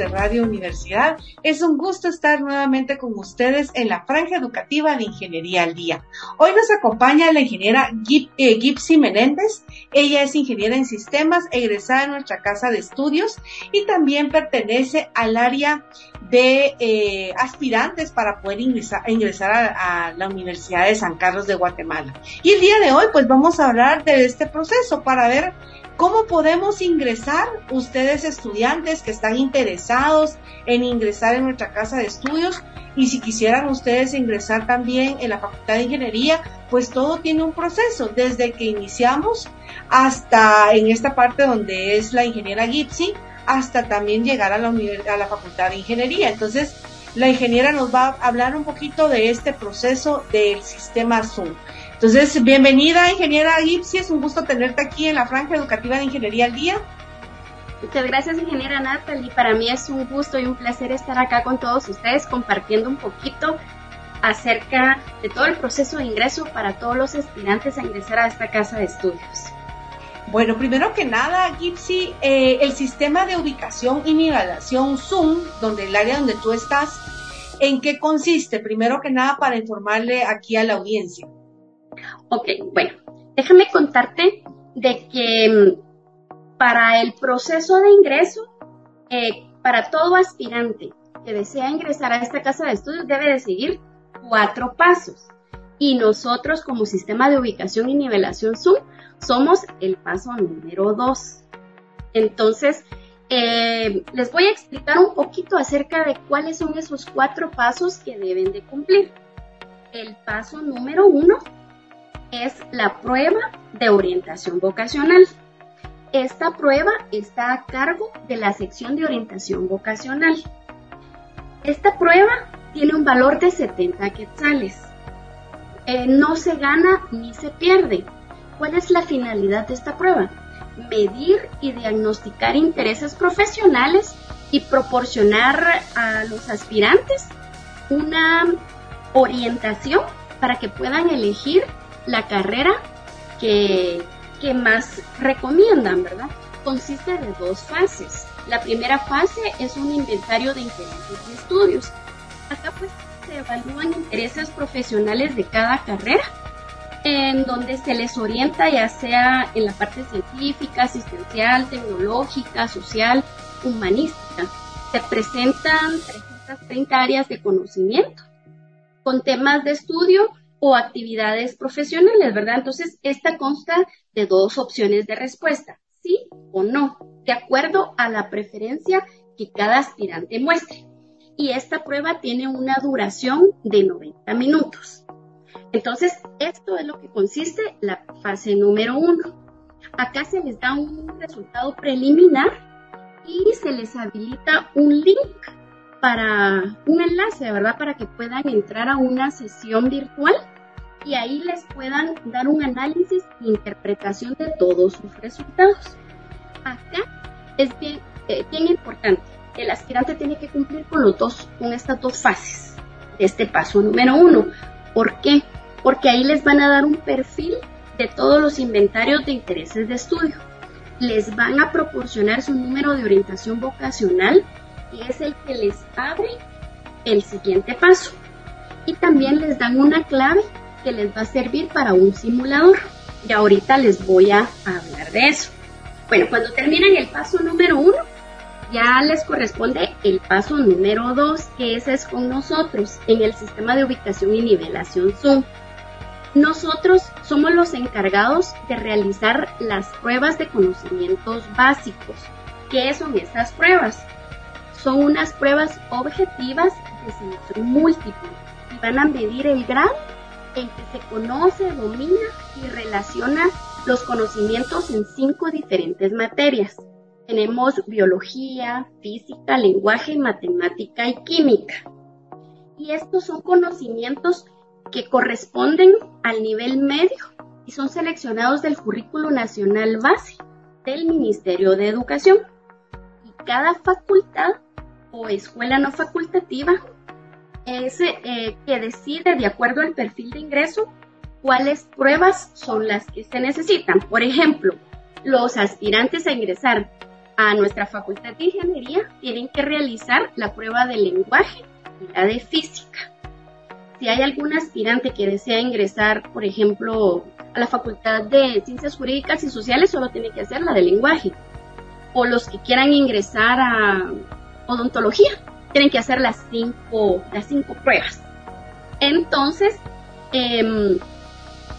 de Radio Universidad? Es un gusto estar nuevamente con ustedes en la franja educativa de Ingeniería al Día. Hoy nos acompaña la ingeniera eh, Gipsy Menéndez. Ella es ingeniera en sistemas, egresada en nuestra casa de estudios y también pertenece al área de eh, aspirantes para poder ingresar, a, a, la Universidad de San Carlos de Guatemala. Y el día de hoy pues vamos a hablar de este proceso para ver ¿Cómo podemos ingresar ustedes estudiantes que están interesados en ingresar en nuestra casa de estudios? Y si quisieran ustedes ingresar también en la Facultad de Ingeniería, pues todo tiene un proceso, desde que iniciamos hasta en esta parte donde es la ingeniera Gipsy, hasta también llegar a la, a la Facultad de Ingeniería. Entonces, la ingeniera nos va a hablar un poquito de este proceso del sistema Zoom. Entonces, bienvenida, ingeniera Gipsy, es un gusto tenerte aquí en la franja educativa de Ingeniería al Día. Muchas gracias, ingeniera Natalie. Para mí es un gusto y un placer estar acá con todos ustedes compartiendo un poquito acerca de todo el proceso de ingreso para todos los aspirantes a ingresar a esta casa de estudios. Bueno, primero que nada, Gipsy, eh, el sistema de ubicación y nivelación Zoom, donde el área donde tú estás, ¿en qué consiste? Primero que nada, para informarle aquí a la audiencia. Ok, bueno, déjame contarte de que mm, para el proceso de ingreso, eh, para todo aspirante que desea ingresar a esta casa de estudios debe de seguir cuatro pasos. Y nosotros como sistema de ubicación y nivelación Zoom somos el paso número dos. Entonces, eh, les voy a explicar un poquito acerca de cuáles son esos cuatro pasos que deben de cumplir. El paso número uno es la prueba de orientación vocacional. Esta prueba está a cargo de la sección de orientación vocacional. Esta prueba tiene un valor de 70 quetzales. Eh, no se gana ni se pierde. ¿Cuál es la finalidad de esta prueba? Medir y diagnosticar intereses profesionales y proporcionar a los aspirantes una orientación para que puedan elegir la carrera que, más recomiendan, ¿verdad? Consiste de dos fases. La primera fase es un inventario de intereses de estudios. Acá pues se evalúan intereses profesionales de cada carrera, en donde se les orienta ya sea en la parte científica, asistencial, tecnológica, social, humanística. Se presentan 330 áreas de conocimiento con temas de estudio o actividades profesionales, ¿verdad? Entonces, esta consta de dos opciones de respuesta, sí o no, de acuerdo a la preferencia que cada aspirante muestre. Y esta prueba tiene una duración de 90 minutos. Entonces, esto es lo que consiste la fase número uno. Acá se les da un resultado preliminar y se les habilita un link para un enlace, ¿verdad? Para que puedan entrar a una sesión virtual y ahí les puedan dar un análisis e interpretación de todos sus resultados. Acá es bien, eh, bien importante. El aspirante tiene que cumplir con los dos, con estas dos fases de este paso número uno. ¿Por qué? Porque ahí les van a dar un perfil de todos los inventarios de intereses de estudio. Les van a proporcionar su número de orientación vocacional y es el que les abre el siguiente paso. Y también les dan una clave que les va a servir para un simulador. Y ahorita les voy a hablar de eso. Bueno, cuando terminan el paso número uno, ya les corresponde el paso número dos, que ese es con nosotros en el sistema de ubicación y nivelación Zoom. Nosotros somos los encargados de realizar las pruebas de conocimientos básicos. ¿Qué son estas pruebas? Son unas pruebas objetivas de selección múltiple y van a medir el grado en que se conoce, domina y relaciona los conocimientos en cinco diferentes materias. Tenemos biología, física, lenguaje, matemática y química. Y estos son conocimientos que corresponden al nivel medio y son seleccionados del currículo nacional base del Ministerio de Educación. Y cada facultad o escuela no facultativa es eh, que decide de acuerdo al perfil de ingreso cuáles pruebas son las que se necesitan. Por ejemplo, los aspirantes a ingresar a nuestra facultad de ingeniería, tienen que realizar la prueba de lenguaje y la de física. Si hay algún aspirante que desea ingresar, por ejemplo, a la facultad de ciencias jurídicas y sociales, solo tiene que hacer la de lenguaje. O los que quieran ingresar a odontología, tienen que hacer las cinco, las cinco pruebas. Entonces, em,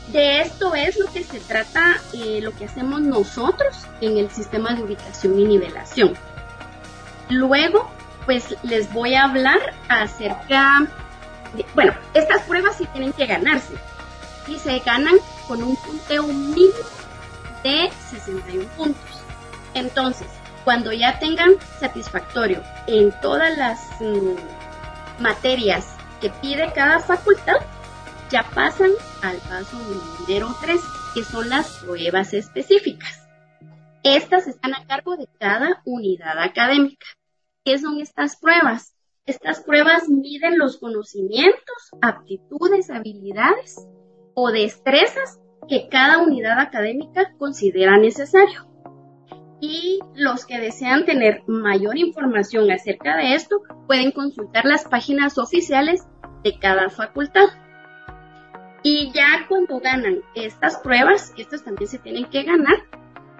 de esto es lo que se trata, eh, lo que hacemos nosotros en el sistema de ubicación y nivelación. Luego, pues les voy a hablar acerca, de, bueno, estas pruebas sí tienen que ganarse y se ganan con un punteo mínimo de 61 puntos. Entonces, cuando ya tengan satisfactorio en todas las mm, materias que pide cada facultad, ya pasan al paso número 3, que son las pruebas específicas. Estas están a cargo de cada unidad académica. ¿Qué son estas pruebas? Estas pruebas miden los conocimientos, aptitudes, habilidades o destrezas que cada unidad académica considera necesario y los que desean tener mayor información acerca de esto pueden consultar las páginas oficiales de cada facultad. Y ya cuando ganan estas pruebas, estas también se tienen que ganar,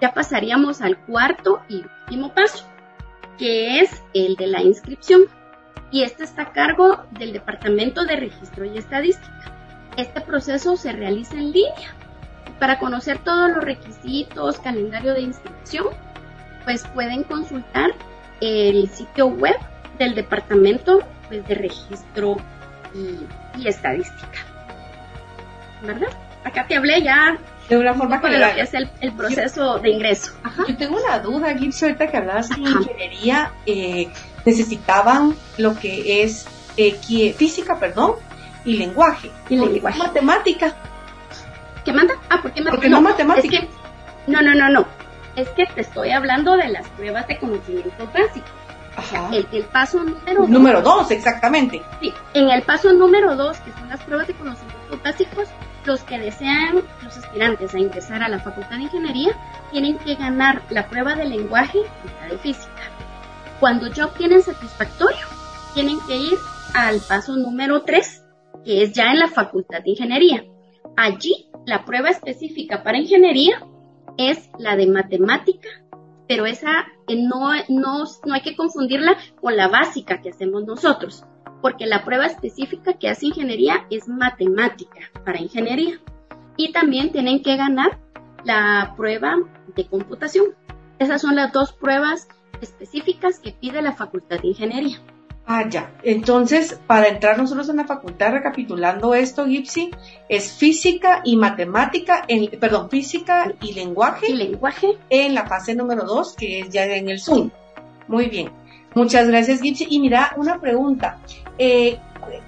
ya pasaríamos al cuarto y último paso, que es el de la inscripción. Y este está a cargo del Departamento de Registro y Estadística. Este proceso se realiza en línea. Para conocer todos los requisitos, calendario de inscripción, pues pueden consultar el sitio web del Departamento pues, de Registro y, Estadística. ¿Verdad? Acá te hablé ya de una forma lo que es el, proceso de ingreso. Yo tengo una duda, Gibbs, ahorita que hablabas de ingeniería, eh, necesitaban lo que es eh, física, perdón, y lenguaje. Y lenguaje. Matemática. ¿Qué manda? Ah, ¿por qué Porque no, no matemática. no, no, no, no es que te estoy hablando de las pruebas de conocimiento básico. el, el, paso número dos. Número dos, exactamente. Sí, en el paso número dos, que son las pruebas de conocimientos básicos, los que desean, los aspirantes a ingresar a la Facultad de Ingeniería, tienen que ganar la prueba de lenguaje y la de física. Cuando ya obtienen satisfactorio, tienen que ir al paso número tres, que es ya en la Facultad de Ingeniería. Allí, la prueba específica para ingeniería es la de matemática, pero esa eh, no, no, no hay que confundirla con la básica que hacemos nosotros, porque la prueba específica que hace ingeniería es matemática para ingeniería. Y también tienen que ganar la prueba de computación. Esas son las dos pruebas específicas que pide la Facultad de Ingeniería. Ah, ya. Entonces, para entrar nosotros en la facultad, recapitulando esto, Gipsy, es física y matemática, en, perdón, física y lenguaje. Y lenguaje. En la fase número 2, que es ya en el Zoom. Muy bien. Muchas gracias, Gipsy. Y mira, una pregunta. Eh,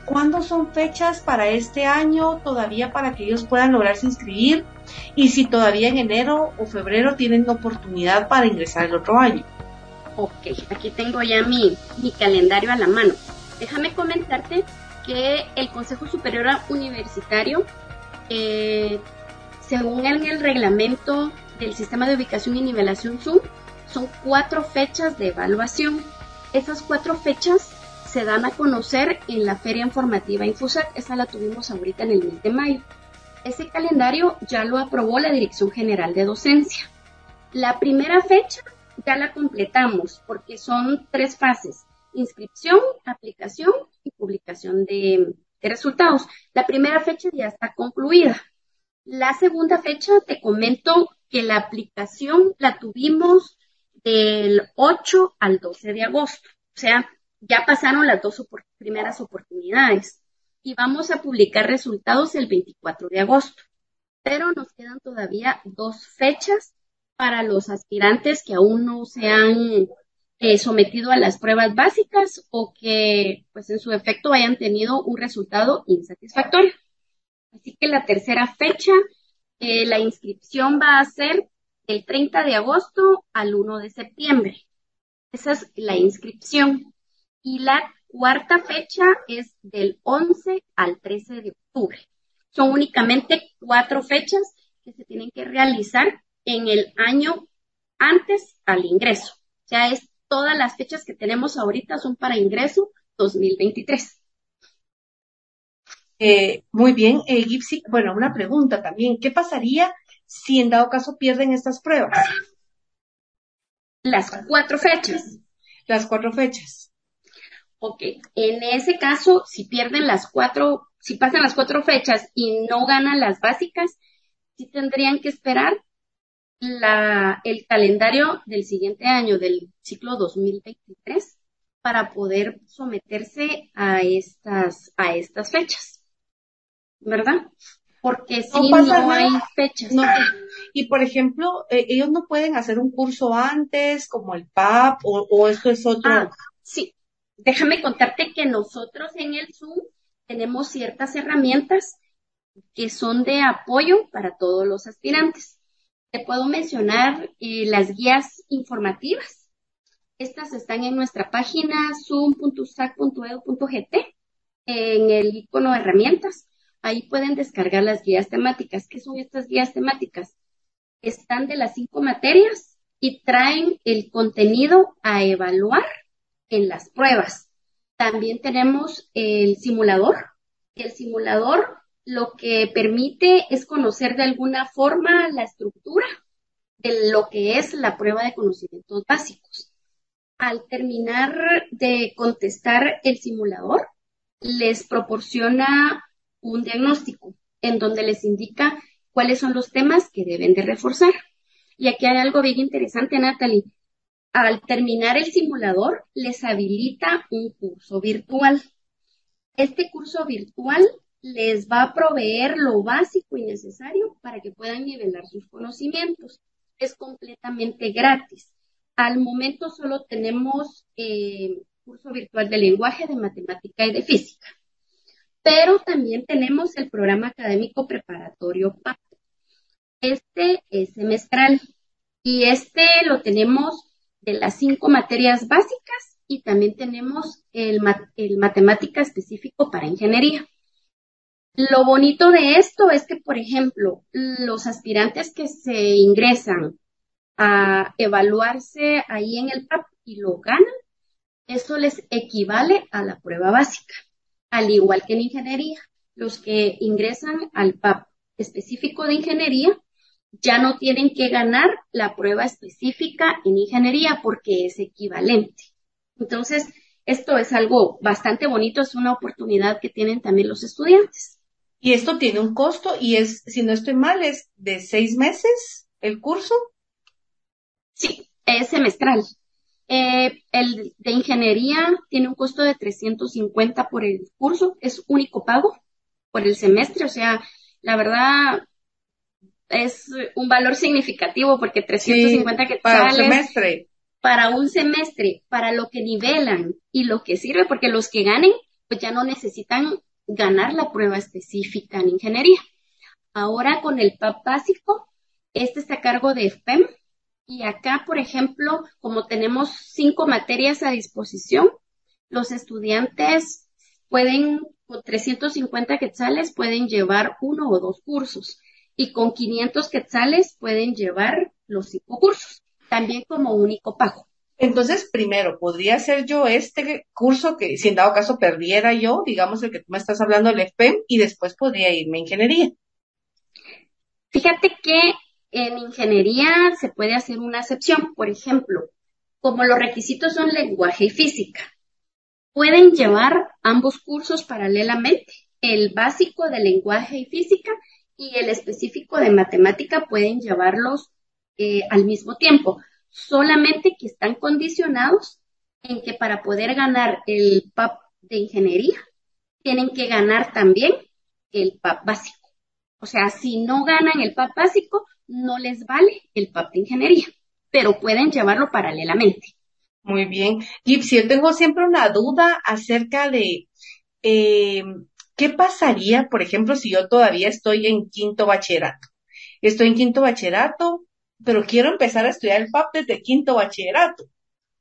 ¿Cuándo son fechas para este año todavía para que ellos puedan lograrse inscribir? Y si todavía en enero o febrero tienen oportunidad para ingresar el otro año. Ok, aquí tengo ya mi, mi calendario a la mano. Déjame comentarte que el Consejo Superior Universitario, eh, según el reglamento del sistema de ubicación y nivelación Zoom, son cuatro fechas de evaluación. Esas cuatro fechas se dan a conocer en la Feria Informativa Infusac. Esa la tuvimos ahorita en el mes de mayo. Ese calendario ya lo aprobó la Dirección General de Docencia. La primera fecha ya la completamos porque son tres fases, inscripción, aplicación y publicación de, resultados. La primera fecha ya está concluida. La segunda fecha te comento que la aplicación la tuvimos del 8 al 12 de agosto. O sea, ya pasaron las dos primeras oportunidades y vamos a publicar resultados el 24 de agosto. Pero nos quedan todavía dos fechas para los aspirantes que aún no se han eh, sometido a las pruebas básicas o que pues en su efecto hayan tenido un resultado insatisfactorio. Así que la tercera fecha, eh, la inscripción va a ser del 30 de agosto al 1 de septiembre. Esa es la inscripción. Y la cuarta fecha es del 11 al 13 de octubre. Son únicamente cuatro fechas que se tienen que realizar en el año antes al ingreso. Ya es todas las fechas que tenemos ahorita son para ingreso 2023. Eh, muy bien, eh, Gipsy. Bueno, una pregunta también. ¿Qué pasaría si en dado caso pierden estas pruebas? Las cuatro fechas. Las cuatro fechas. Ok, en ese caso, si pierden las cuatro, si pasan las cuatro fechas y no ganan las básicas, sí tendrían que esperar la, el calendario del siguiente año, del ciclo 2023, para poder someterse a estas, a estas fechas. ¿Verdad? Porque si no, hay fechas. Y por ejemplo, eh, ellos no pueden hacer un curso antes, como el PAP, o, esto es otro. Ah, sí, déjame contarte que nosotros en el Zoom tenemos ciertas herramientas que son de apoyo para todos los aspirantes. Te puedo mencionar eh, las guías informativas. Estas están en nuestra página zoom.sac.edu.gt en el icono de herramientas. Ahí pueden descargar las guías temáticas. ¿Qué son estas guías temáticas? Están de las cinco materias y traen el contenido a evaluar en las pruebas. También tenemos el simulador. El simulador lo que permite es conocer de alguna forma la estructura de lo que es la prueba de conocimientos básicos. Al terminar de contestar el simulador, les proporciona un diagnóstico en donde les indica cuáles son los temas que deben de reforzar. Y aquí hay algo bien interesante, Natalie. Al terminar el simulador, les habilita un curso virtual. Este curso virtual les va a proveer lo básico y necesario para que puedan nivelar sus conocimientos. Es completamente gratis. Al momento solo tenemos eh, curso virtual de lenguaje, de matemática y de física. Pero también tenemos el programa académico preparatorio PAP. Este es semestral y este lo tenemos de las cinco materias básicas y también tenemos el, el matemática específico para ingeniería. Lo bonito de esto es que, por ejemplo, los aspirantes que se ingresan a evaluarse ahí en el PAP y lo ganan, eso les equivale a la prueba básica, al igual que en ingeniería. Los que ingresan al PAP específico de ingeniería ya no tienen que ganar la prueba específica en ingeniería porque es equivalente. Entonces, esto es algo bastante bonito, es una oportunidad que tienen también los estudiantes. Y esto tiene un costo y es, si no estoy mal, es de seis meses el curso. Sí, es semestral. Eh, el de ingeniería tiene un costo de 350 por el curso, es único pago por el semestre, o sea, la verdad es un valor significativo porque 350 que para un semestre. Para un semestre, para lo que nivelan y lo que sirve, porque los que ganen, pues ya no necesitan ganar la prueba específica en ingeniería. Ahora con el PAP básico, este está a cargo de FPEM y acá, por ejemplo, como tenemos cinco materias a disposición, los estudiantes pueden, con 350 quetzales, pueden llevar uno o dos cursos y con 500 quetzales pueden llevar los cinco cursos, también como único pago. Entonces, primero, podría ser yo este curso que, si en dado caso perdiera yo, digamos el que tú me estás hablando, el FPEM, y después podría irme a ingeniería. Fíjate que en ingeniería se puede hacer una excepción. Por ejemplo, como los requisitos son lenguaje y física, pueden llevar ambos cursos paralelamente. El básico de lenguaje y física y el específico de matemática pueden llevarlos eh, al mismo tiempo solamente que están condicionados en que para poder ganar el PAP de ingeniería, tienen que ganar también el PAP básico. O sea, si no ganan el PAP básico, no les vale el PAP de ingeniería, pero pueden llevarlo paralelamente. Muy bien. Gipsy, yo tengo siempre una duda acerca de eh, qué pasaría, por ejemplo, si yo todavía estoy en quinto bachillerato. Estoy en quinto bachillerato, pero quiero empezar a estudiar el PAP desde quinto bachillerato.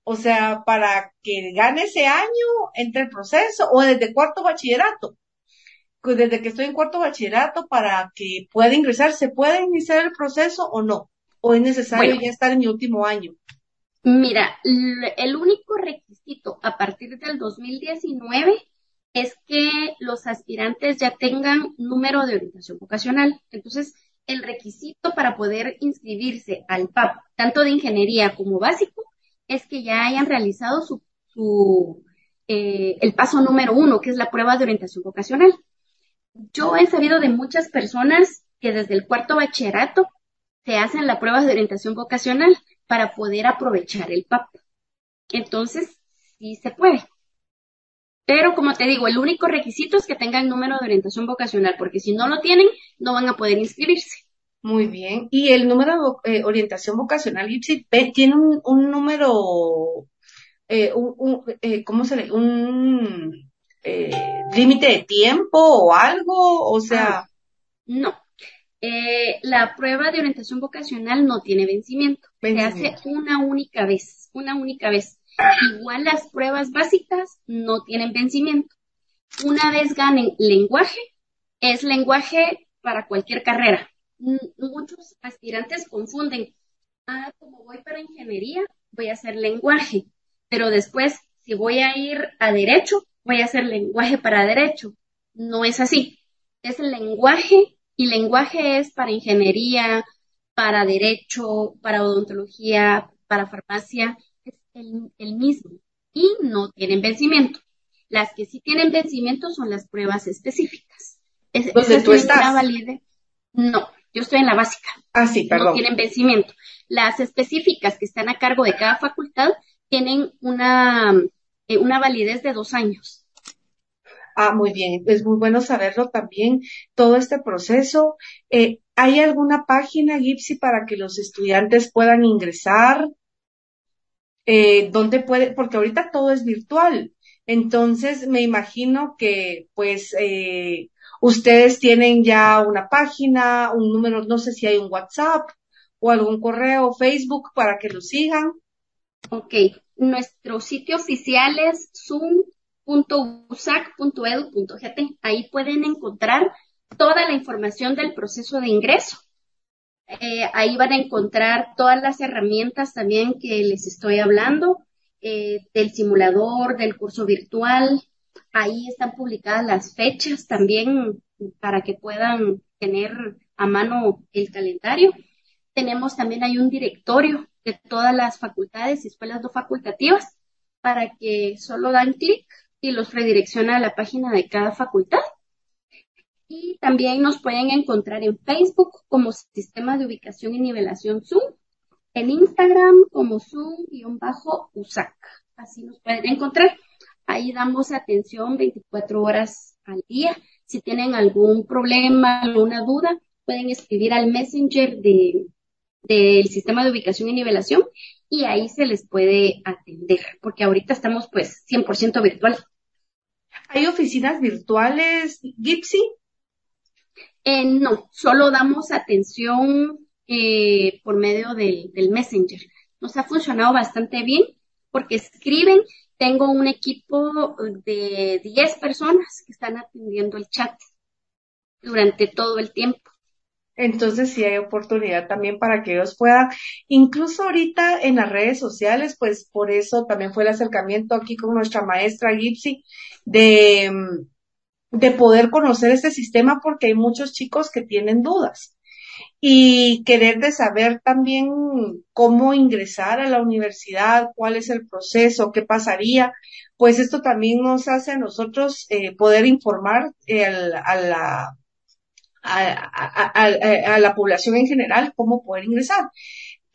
O sea, para que gane ese año entre el proceso o desde cuarto bachillerato. Pues desde que estoy en cuarto bachillerato para que pueda ingresar, ¿se puede iniciar el proceso o no? ¿O es necesario ya estar en mi último año? Mira, el único requisito a partir del 2019 es que los aspirantes ya tengan número de orientación vocacional. Entonces, el requisito para poder inscribirse al PAP, tanto de ingeniería como básico, es que ya hayan realizado su, eh, el paso número uno, que es la prueba de orientación vocacional. Yo he sabido de muchas personas que desde el cuarto bachillerato se hacen la prueba de orientación vocacional para poder aprovechar el PAP. Entonces, sí se puede. Pero como te digo, el único requisito es que tengan número de orientación vocacional, porque si no lo tienen, no van a poder inscribirse. Muy bien. ¿Y el número de eh, orientación vocacional, Gipsy, tiene un, número, eh, un, eh, ¿cómo se le? Un límite de tiempo o algo? O sea. Ah, no. la prueba de orientación vocacional no tiene vencimiento. vencimiento. Se hace una única vez, una única vez. Igual las pruebas básicas no tienen vencimiento. Una vez ganen lenguaje, es lenguaje para cualquier carrera. Muchos aspirantes confunden, ah, como voy para ingeniería, voy a hacer lenguaje, pero después, si voy a ir a derecho, voy a hacer lenguaje para derecho. No es así. Es lenguaje y lenguaje es para ingeniería, para derecho, para odontología, para farmacia el, mismo y no tienen vencimiento. Las que sí tienen vencimiento son las pruebas específicas. ¿Dónde tú estás? No, yo estoy en la básica. Ah, sí, perdón. No tienen vencimiento. Las específicas que están a cargo de cada facultad tienen una, eh, una validez de dos años. Ah, muy bien. Es muy bueno saberlo también, todo este proceso. Eh, ¿Hay alguna página, Gipsy, para que los estudiantes puedan ingresar? Eh, dónde puede, porque ahorita todo es virtual. Entonces, me imagino que, pues, eh, ustedes tienen ya una página, un número, no sé si hay un WhatsApp o algún correo, Facebook para que lo sigan. Ok, nuestro sitio oficial es zoom.usac.edu.gt. Ahí pueden encontrar toda la información del proceso de ingreso. Eh, ahí van a encontrar todas las herramientas también que les estoy hablando, eh, del simulador, del curso virtual. Ahí están publicadas las fechas también para que puedan tener a mano el calendario. Tenemos también hay un directorio de todas las facultades y escuelas no facultativas para que solo dan clic y los redirecciona a la página de cada facultad y también nos pueden encontrar en Facebook como Sistema de Ubicación y Nivelación Zoom, en Instagram como Zoom-USAC. Así nos pueden encontrar. Ahí damos atención 24 horas al día. Si tienen algún problema, alguna duda, pueden escribir al Messenger de, del sistema de ubicación y nivelación y ahí se les puede atender, porque ahorita estamos pues 100% virtual. ¿Hay oficinas virtuales, Gipsy? Eh, no, solo damos atención eh, por medio del, Messenger. Nos ha funcionado bastante bien porque escriben. Tengo un equipo de 10 personas que están atendiendo el chat durante todo el tiempo. Entonces sí hay oportunidad también para que ellos puedan, incluso ahorita en las redes sociales, pues por eso también fue el acercamiento aquí con nuestra maestra Gipsy de de poder conocer este sistema porque hay muchos chicos que tienen dudas y querer de saber también cómo ingresar a la universidad, cuál es el proceso, qué pasaría, pues esto también nos hace a nosotros eh, poder informar eh, a, la, a, la población en general cómo poder ingresar.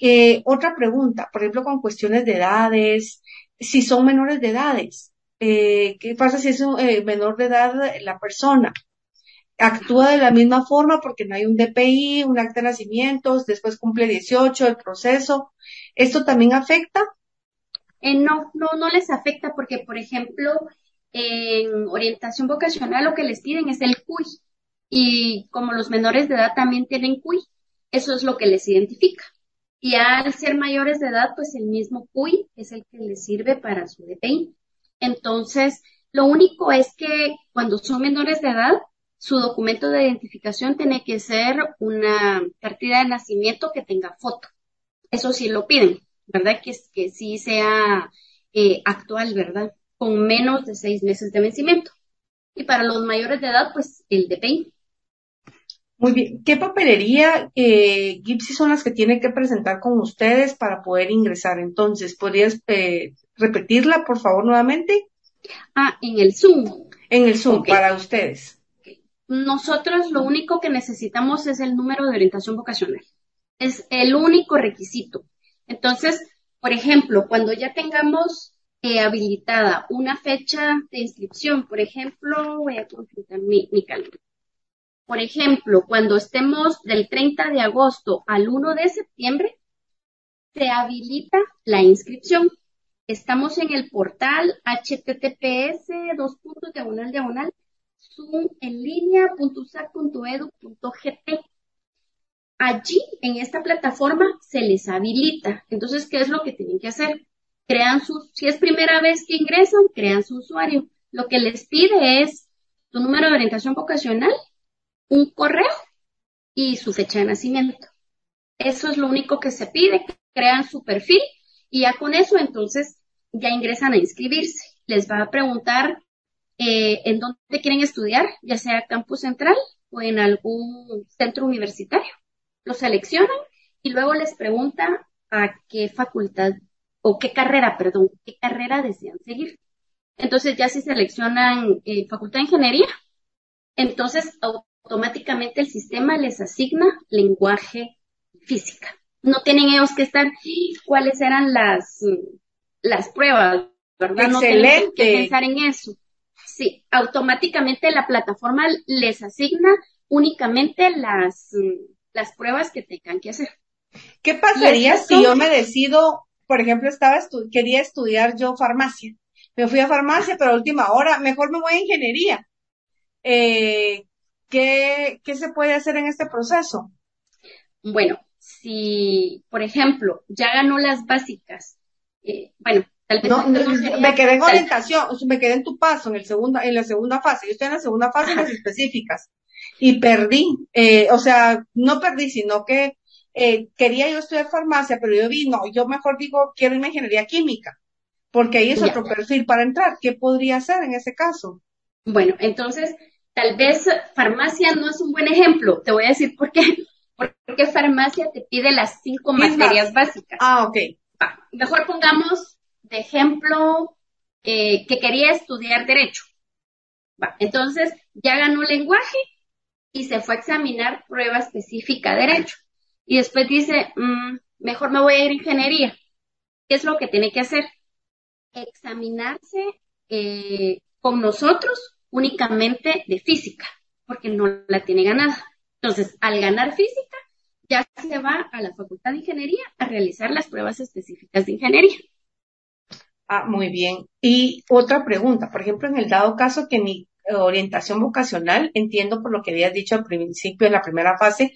Eh, otra pregunta, por ejemplo, con cuestiones de edades, si son menores de edades, eh, ¿qué pasa si es un eh, menor de edad la persona? Actúa de la misma forma porque no hay un DPI, un acta de nacimientos, después cumple 18, el proceso. ¿Esto también afecta? Eh, no, no, no les afecta porque, por ejemplo, en orientación vocacional lo que les piden es el CUI. Y como los menores de edad también tienen CUI, eso es lo que les identifica. Y al ser mayores de edad, pues el mismo CUI es el que les sirve para su DPI. Entonces, lo único es que cuando son menores de edad, su documento de identificación tiene que ser una partida de nacimiento que tenga foto. Eso sí lo piden. ¿verdad? Que, que sí sea eh, actual, ¿verdad? Con menos de seis meses de vencimiento. Y para los mayores de edad, pues el DPI. Muy bien. ¿Qué papelería, eh, Gipsy, son las que tiene que presentar con ustedes para poder ingresar? Entonces, ¿podrías eh, repetirla, por favor, nuevamente? Ah, en el Zoom. En el Zoom, para ustedes. Nosotros lo único que necesitamos es el número de orientación vocacional. Es el único requisito. Entonces, por ejemplo, cuando ya tengamos eh, habilitada una fecha de inscripción, por ejemplo, voy a consultar mi, mi calendario. Por ejemplo, cuando estemos del 30 de agosto al 1 de septiembre, se habilita la inscripción. Estamos en el portal https dos puntos Allí, en esta plataforma, se les habilita. Entonces, ¿qué es lo que tienen que hacer? Crean su, si es primera vez que ingresan, crean su usuario. Lo que les pide es tu número de orientación vocacional, un correo y su fecha de nacimiento. Eso es lo único que se pide. Crean su perfil y ya con eso entonces ya ingresan a inscribirse. Les va a preguntar eh, en dónde quieren estudiar, ya sea campus central o en algún centro universitario. Lo seleccionan y luego les pregunta a qué facultad o qué carrera, perdón, qué carrera desean seguir. Entonces ya si seleccionan eh, facultad de ingeniería, entonces automáticamente el sistema les asigna lenguaje física. No tienen ellos que estar cuáles eran las las pruebas, ¿verdad? Excelente. No que pensar en eso. Sí, automáticamente la plataforma les asigna únicamente las, las pruebas que tengan que hacer. ¿Qué pasaría si yo me decido, por ejemplo, estaba quería estudiar yo farmacia? Me fui a farmacia, pero a última hora, mejor me voy a ingeniería. Eh, ¿qué, ¿Qué se puede hacer en este proceso? Bueno, si, por ejemplo, ya ganó las básicas eh, bueno, tal vez. No, me quedé en orientación, me quedé en tu paso, en, el segunda, en la segunda fase. Yo estoy en la segunda fase, en las específicas. Y perdí, eh, o sea, no perdí, sino que eh, quería yo estudiar farmacia, pero yo vi, no, yo mejor digo, quiero irme ingeniería química, porque ahí es otro perfil para entrar. ¿Qué podría hacer en ese caso? Bueno, entonces, tal vez farmacia no es un buen ejemplo. Te voy a decir por qué. Porque farmacia te pide las cinco materias básicas. Ah, ok mejor pongamos de ejemplo eh, que quería estudiar derecho. entonces ya ganó lenguaje y se fue a examinar prueba específica de derecho. Y después dice, mm, mejor me voy a ir a ingeniería. ¿Qué es lo que tiene que hacer? Examinarse eh, con nosotros únicamente de física, porque no la tiene ganada. Entonces, al ganar física, ya se va a la Facultad de Ingeniería a realizar las pruebas específicas de ingeniería. Ah, muy bien. Y otra pregunta, por ejemplo, en el dado caso que mi orientación vocacional, entiendo por lo que habías dicho al principio, en la primera fase,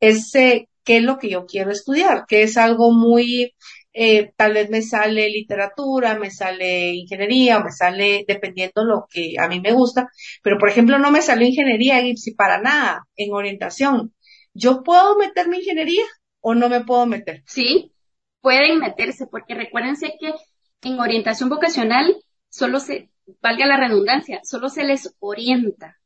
es eh, qué es lo que yo quiero estudiar, que es algo muy, eh, tal vez me sale literatura, me sale ingeniería, o me sale, dependiendo lo que a mí me gusta, pero por ejemplo no me salió ingeniería, si para nada, en orientación. ¿yo puedo meterme ingeniería o no me puedo meter? Sí, pueden meterse, porque recuérdense que en orientación vocacional solo se, valga la redundancia, solo se les orienta.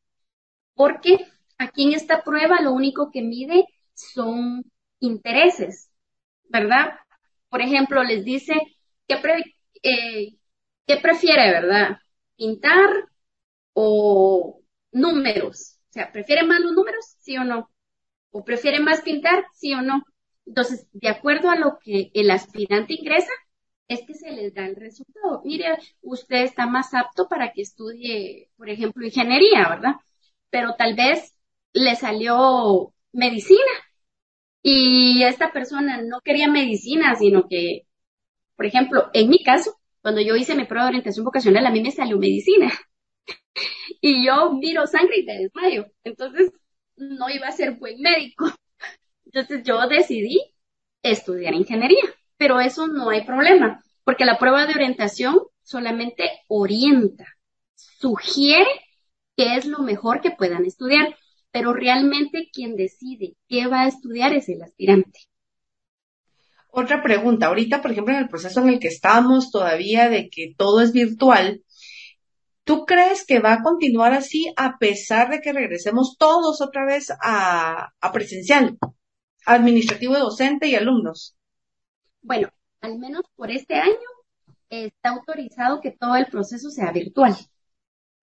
Porque aquí en esta prueba lo único que mide son intereses, ¿verdad? Por ejemplo, les dice, ¿qué, eh, ¿qué prefiere, verdad? ¿Pintar o números? O sea, ¿prefiere más los números? ¿Sí o no? ¿O prefiere más pintar? ¿Sí o no? Entonces, de acuerdo a lo que el aspirante ingresa, es que se les da el resultado. Mire, usted está más apto para que estudie, por ejemplo, ingeniería, ¿verdad? Pero tal vez le salió medicina y esta persona no quería medicina, sino que, por ejemplo, en mi caso, cuando yo hice mi prueba de orientación vocacional, a mí me salió medicina. y yo miro sangre y me desmayo. Entonces, no iba a ser buen médico. Entonces yo decidí estudiar ingeniería, pero eso no hay problema, porque la prueba de orientación solamente orienta, sugiere qué es lo mejor que puedan estudiar, pero realmente quien decide qué va a estudiar es el aspirante. Otra pregunta, ahorita, por ejemplo, en el proceso en el que estamos todavía de que todo es virtual, ¿tú crees que va a continuar así a pesar de que regresemos todos otra vez a, a presencial, administrativo, docente y alumnos? Bueno, al menos por este año está autorizado que todo el proceso sea virtual.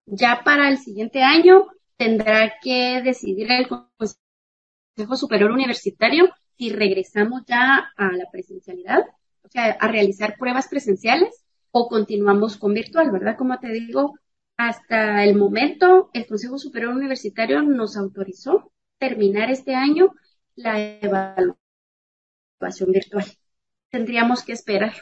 Ya para el siguiente año tendrá que decidir el Consejo Superior Universitario si regresamos ya a la presencialidad, o sea, a realizar pruebas presenciales o continuamos con virtual, ¿verdad? Como te digo, hasta el momento el Consejo Superior Universitario nos autorizó terminar este año la evaluación virtual. Tendríamos que esperar.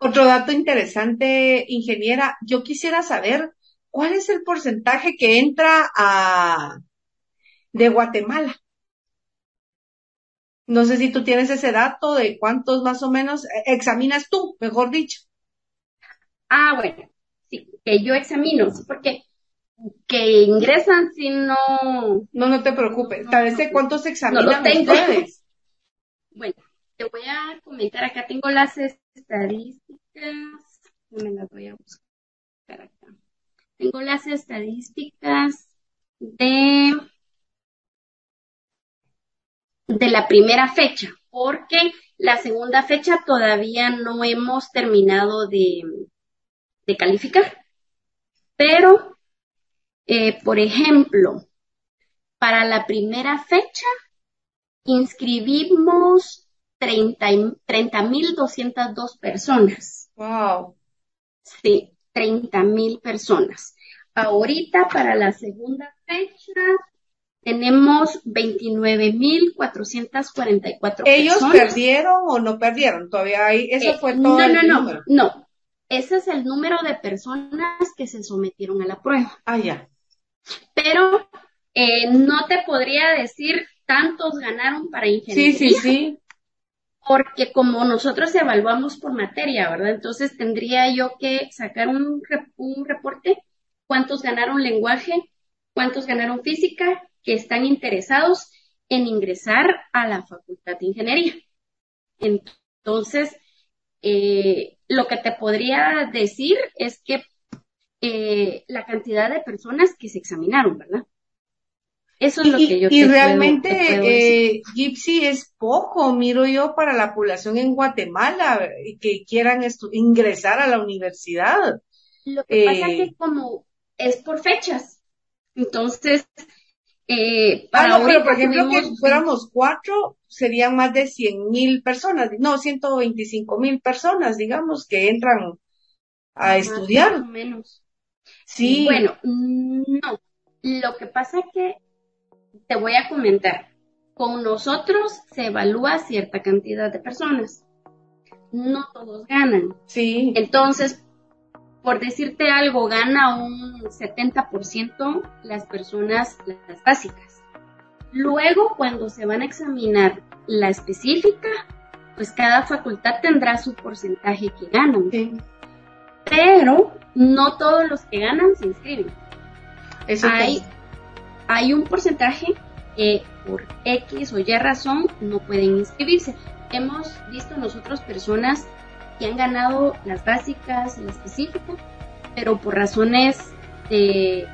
Otro dato interesante, ingeniera, yo quisiera saber cuál es el porcentaje que entra a de Guatemala. No sé si tú tienes ese dato de cuántos más o menos examinas tú, mejor dicho. Ah, bueno, sí, que yo examino, porque que ingresan si no. No, no te preocupes. Tal vez cuántos examinan no ustedes. Bueno, te voy a comentar acá. Tengo las estadísticas. No me las voy a buscar acá. Tengo las estadísticas de de la primera fecha, porque la segunda fecha todavía no hemos terminado de, de calificar. Pero, eh, por ejemplo, para la primera fecha inscribimos 30.202 personas. Wow. Sí, 30.000 personas. Ahorita para la segunda fecha tenemos 29.444 ¿Ellos perdieron o no perdieron? Todavía hay, eso eh, fue todo no, el no, número. No, no. Ese es el número de personas que se sometieron a la prueba. Ah, ya. Pero eh, no te podría decir tantos ganaron para ingeniería. Sí, sí, sí. Porque como nosotros evaluamos por materia, ¿verdad? Entonces tendría yo que sacar un, un reporte, cuántos ganaron lenguaje, cuántos ganaron física, que están interesados en ingresar a la Facultad de Ingeniería. Entonces, eh, lo que te podría decir es que eh, la cantidad de personas que se examinaron, ¿verdad? Eso es lo que yo Y realmente, eh, Gypsy es poco, miro yo, para la población en Guatemala que quieran ingresar a la universidad. Lo que pasa es que como es por fechas, entonces eh, para ah, pero por ejemplo que si fuéramos cuatro, serían más de cien mil personas, no, ciento veinticinco mil personas, digamos, que entran a estudiar. Más o menos. Sí. Bueno, no. Lo que pasa es que te voy a comentar. Con nosotros se evalúa cierta cantidad de personas. No todos ganan. Sí. Entonces, por decirte algo, gana un 70% las personas las básicas. Luego, cuando se van a examinar la específica, pues cada facultad tendrá su porcentaje que ganan. Pero no todos los que ganan se inscriben. Eso hay, hay un porcentaje que por X o Y razón no pueden inscribirse. Hemos visto nosotros personas han ganado las básicas, la específica, pero por razones de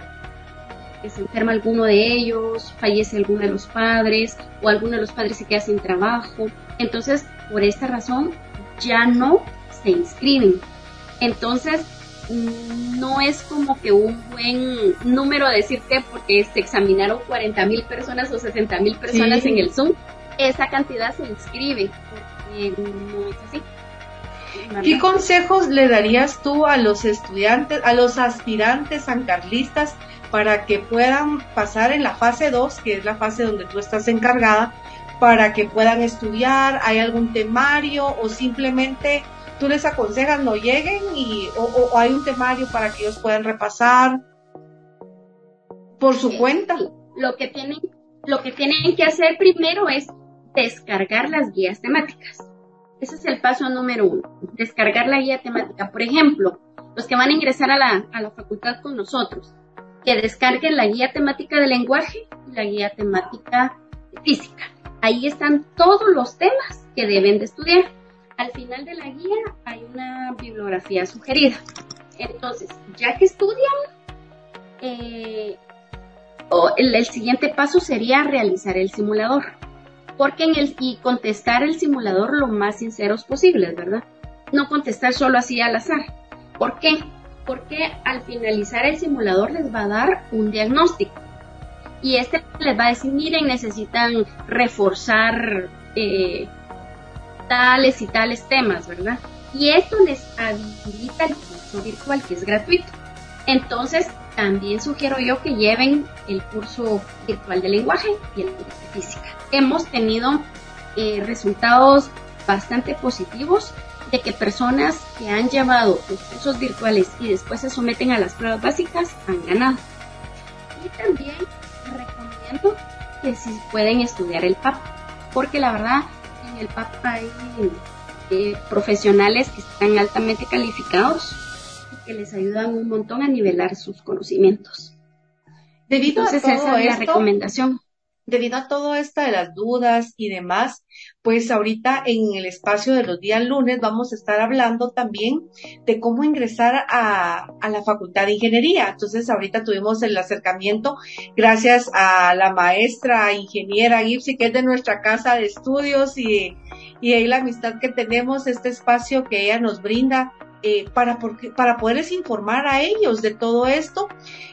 que se enferma alguno de ellos, fallece alguno de los padres o alguno de los padres se queda sin trabajo. Entonces, por esta razón, ya no se inscriben. Entonces, no es como que un buen número decirte porque se examinaron 40 mil personas o 60 mil personas en el Zoom, esa cantidad se inscribe, porque no es así. ¿Qué consejos le darías tú a los estudiantes, a los aspirantes sancarlistas para que puedan pasar en la fase 2, que es la fase donde tú estás encargada, para que puedan estudiar? ¿Hay algún temario o simplemente tú les aconsejas no lleguen y, o, hay un temario para que ellos puedan repasar por su cuenta? Lo que tienen, lo que tienen que hacer primero es descargar las guías temáticas. Ese es el paso número uno, descargar la guía temática. Por ejemplo, los que van a ingresar a la, a la facultad con nosotros, que descarguen la guía temática de lenguaje y la guía temática física. Ahí están todos los temas que deben de estudiar. al final de la guía hay una bibliografía sugerida. Entonces, ya que estudian, eh, el, siguiente paso sería realizar el simulador. Porque en el, y contestar el simulador lo más sinceros posibles, ¿verdad? No contestar solo así al azar. ¿Por qué? Porque al finalizar el simulador les va a dar un diagnóstico. Y este les va a decir, miren, necesitan reforzar eh, tales y tales temas, ¿verdad? Y esto les habilita el curso virtual, que es gratuito. Entonces, también sugiero yo que lleven el curso virtual de lenguaje y el curso de física. Hemos tenido eh, resultados bastante positivos de que personas que han llevado los cursos virtuales y después se someten a las pruebas básicas han ganado. Y también recomiendo que si pueden estudiar el PAP, porque la verdad en el PAP hay eh, profesionales que están altamente calificados que les ayudan un montón a nivelar sus conocimientos. Debido a todo esa es la recomendación debido a todo esto de las dudas y demás, pues ahorita en el espacio de los días lunes vamos a estar hablando también de cómo ingresar a, la Facultad de Ingeniería. Entonces ahorita tuvimos el acercamiento gracias a la maestra ingeniera Gipsy, que es de nuestra casa de estudios y, y ahí la amistad que tenemos, este espacio que ella nos brinda eh, para, para poderles informar a ellos de todo esto.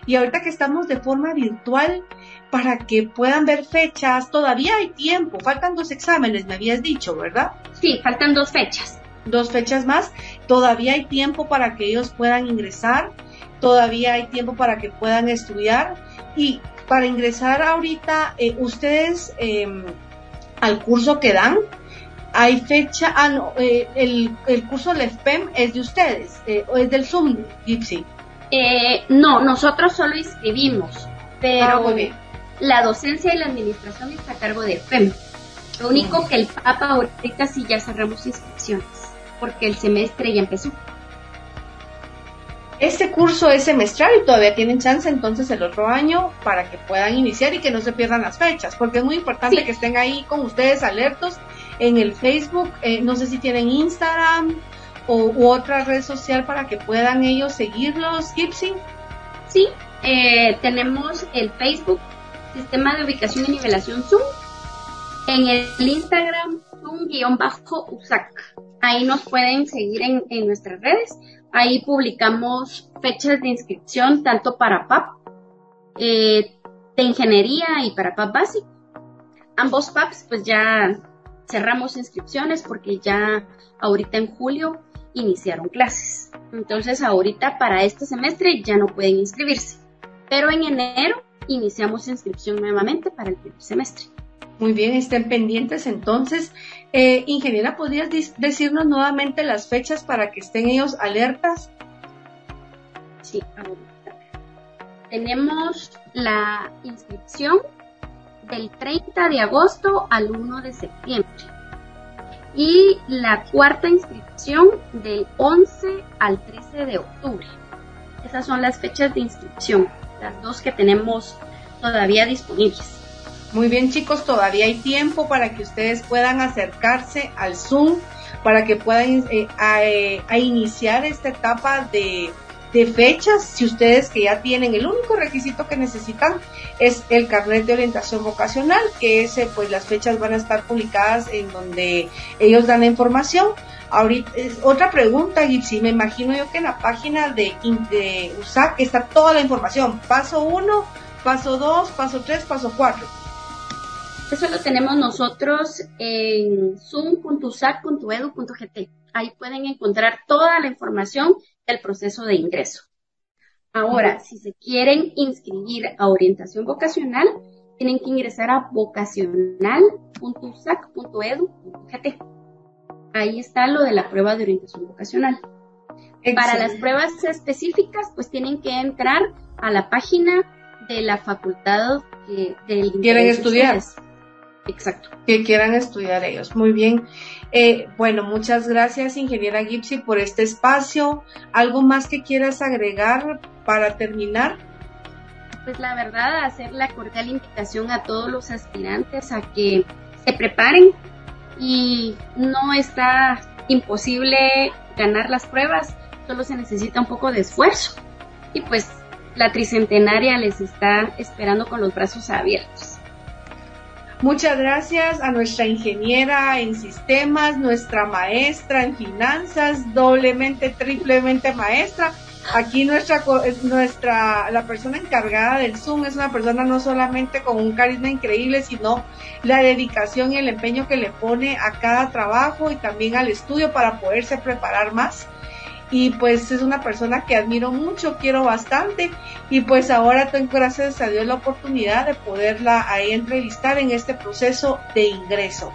Y ahorita que estamos de forma virtual, para que puedan ver fechas. Todavía hay tiempo, faltan dos exámenes, me habías dicho, ¿verdad? Sí, faltan dos fechas. Dos fechas más. Todavía hay tiempo para que ellos puedan ingresar, todavía hay tiempo para que puedan estudiar y para ingresar ahorita, eh, ustedes em, al curso que dan, hay fecha, ah, no, eh, el, el, curso del FPEM es de ustedes, eh, o es del Zoom, Gypsy. no, nosotros solo inscribimos, pero ah, la docencia y la administración está a cargo de FEM. Lo único que el Papa ahorita sí ya cerramos inscripciones, porque el semestre ya empezó. Este curso es semestral y todavía tienen chance entonces el otro año para que puedan iniciar y que no se pierdan las fechas, porque es muy importante que estén ahí con ustedes alertos en el Facebook, eh, no sé si tienen Instagram o u otra red social para que puedan ellos seguirlos, Gipsy. Sí, eh, tenemos el Facebook Sistema de Ubicación y Nivelación Zoom. En el Instagram Zoom-USAC. Ahí nos pueden seguir en, nuestras redes. Ahí publicamos fechas de inscripción tanto para PAP eh, de ingeniería y para PAP básico. Ambos PAPs pues ya cerramos inscripciones porque ya ahorita en julio iniciaron clases. Entonces ahorita para este semestre ya no pueden inscribirse. Pero en enero iniciamos inscripción nuevamente para el primer semestre. Muy bien, estén pendientes entonces. Eh, ingeniera, ¿podrías decirnos nuevamente las fechas para que estén ellos alertas? Sí, ahorita. Tenemos la inscripción del 30 de agosto al 1 de septiembre y la cuarta inscripción del 11 al 13 de octubre. Esas son las fechas de inscripción las dos que tenemos todavía disponibles. Muy bien chicos, todavía hay tiempo para que ustedes puedan acercarse al Zoom, para que puedan eh, eh, a, iniciar esta etapa de, de fechas, si ustedes que ya tienen el único requisito que necesitan es el carnet de orientación vocacional, que ese pues las fechas van a estar publicadas en donde ellos dan la información. Ahorita, otra pregunta, Gipsy, me imagino yo que en la página de, de USAC está toda la información, paso 1, paso 2, paso 3, paso 4. Eso lo tenemos nosotros en zoom.usac.edu.gt. Ahí pueden encontrar toda la información del proceso de ingreso. Ahora, si se quieren inscribir a orientación vocacional, tienen que ingresar a vocacional.usac.edu.gt ahí está lo de la prueba de orientación vocacional. Para las pruebas específicas, pues tienen que entrar a la página de la facultad que del quieren estudiar. Exacto. Que quieran estudiar ellos. Muy bien. Eh, bueno, muchas gracias, ingeniera Gipsy, por este espacio. ¿Algo más que quieras agregar para terminar? Pues la verdad, hacer la cordial invitación a todos los aspirantes a que se preparen y no está imposible ganar las pruebas, solo se necesita un poco de esfuerzo. Y pues la tricentenaria les está esperando con los brazos abiertos. Muchas gracias a nuestra ingeniera en sistemas, nuestra maestra en finanzas, doblemente, triplemente maestra. Aquí nuestra, nuestra, la persona encargada del Zoom es una persona no solamente con un carisma increíble, sino la dedicación y el empeño que le pone a cada trabajo y también al estudio para poderse preparar más y pues es una persona que admiro mucho, quiero bastante y pues ahora tengo gracias a Dios la oportunidad de poderla ahí entrevistar en este proceso de ingreso.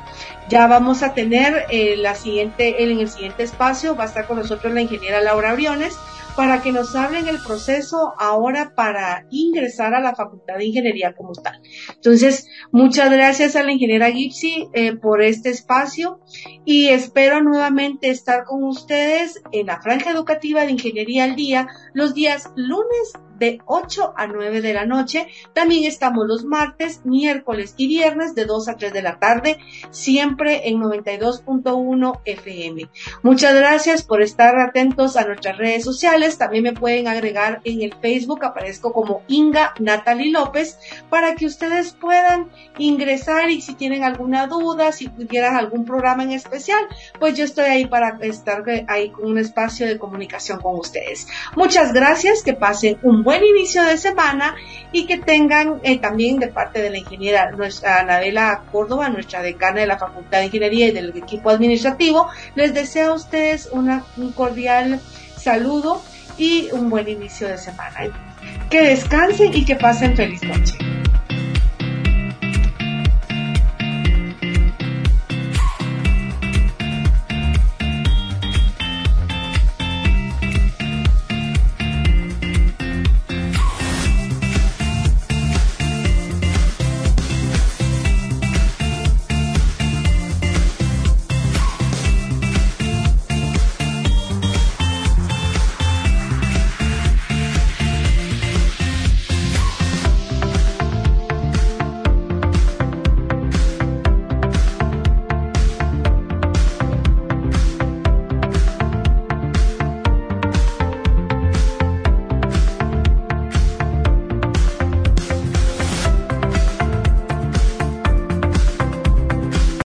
Ya vamos a tener eh, la siguiente, en el siguiente espacio va a estar con nosotros la ingeniera Laura Briones para que nos hablen el proceso ahora para ingresar a la Facultad de Ingeniería como tal. Entonces, muchas gracias a la ingeniera Gipsy eh, por este espacio y espero nuevamente estar con ustedes en la franja educativa de Ingeniería al Día los días lunes de 8 a 9 de la noche. También estamos los martes, miércoles y viernes de 2 a 3 de la tarde, siempre en 92.1 FM. Muchas gracias por estar atentos a nuestras redes sociales. También me pueden agregar en el Facebook, aparezco como Inga Natalie López, para que ustedes puedan ingresar y si tienen alguna duda, si tuvieran algún programa en especial, pues yo estoy ahí para estar ahí con un espacio de comunicación con ustedes. Muchas gracias, que pasen un buen buen inicio de semana y que tengan eh, también de parte de la ingeniera, nuestra Anabela Córdoba, nuestra decana de la Facultad de Ingeniería y del equipo administrativo, les deseo a ustedes un cordial saludo y un buen inicio de semana. Que descansen y que pasen feliz noche.